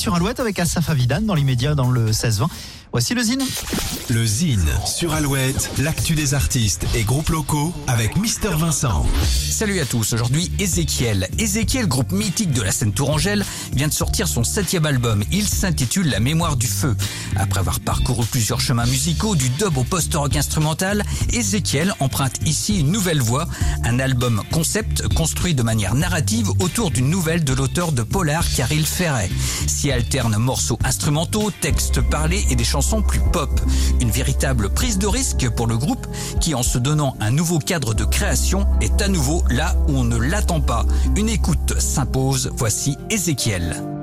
Sur Alouette avec Asaf Avidan dans l'immédiat dans le 16-20. Voici le Zine. Le Zine sur Alouette, l'actu des artistes et groupes locaux avec Mister Vincent. Salut à tous, aujourd'hui Ezekiel. Ezekiel, groupe mythique de la scène tourangelle, vient de sortir son septième album. Il s'intitule La mémoire du feu. Après avoir parcouru plusieurs chemins musicaux, du dub au post-rock instrumental, Ezekiel emprunte ici une nouvelle voie, un album concept construit de manière narrative autour d'une nouvelle de l'auteur de Polar, Caril Ferret. S'y alternent morceaux instrumentaux, textes parlés et des chansons plus pop. Une véritable prise de risque pour le groupe qui, en se donnant un nouveau cadre de création, est à nouveau là où on ne l'attend pas. Une écoute s'impose. Voici Ezekiel.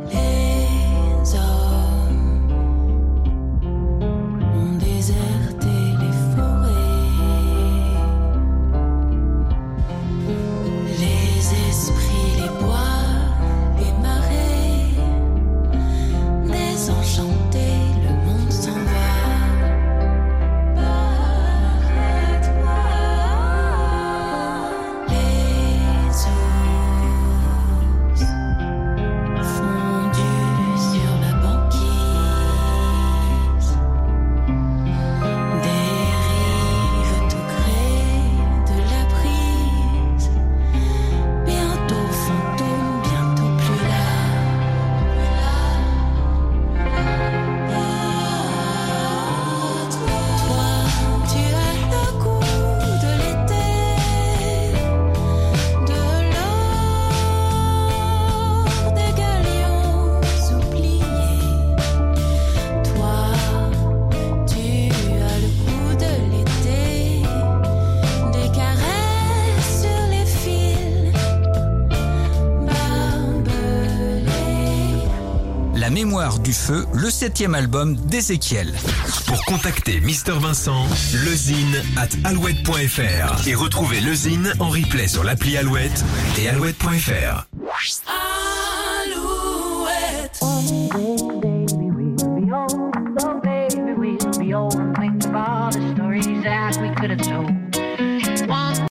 La mémoire du feu, le septième album d'Ezekiel. Pour contacter Mister Vincent, lezine at alouette.fr et retrouver lezine en replay sur l'appli Alouette et alouette.fr. Alouette. Oh, baby, we'll be old. Oh, baby, we'll be old. Think of all the stories that we could have told.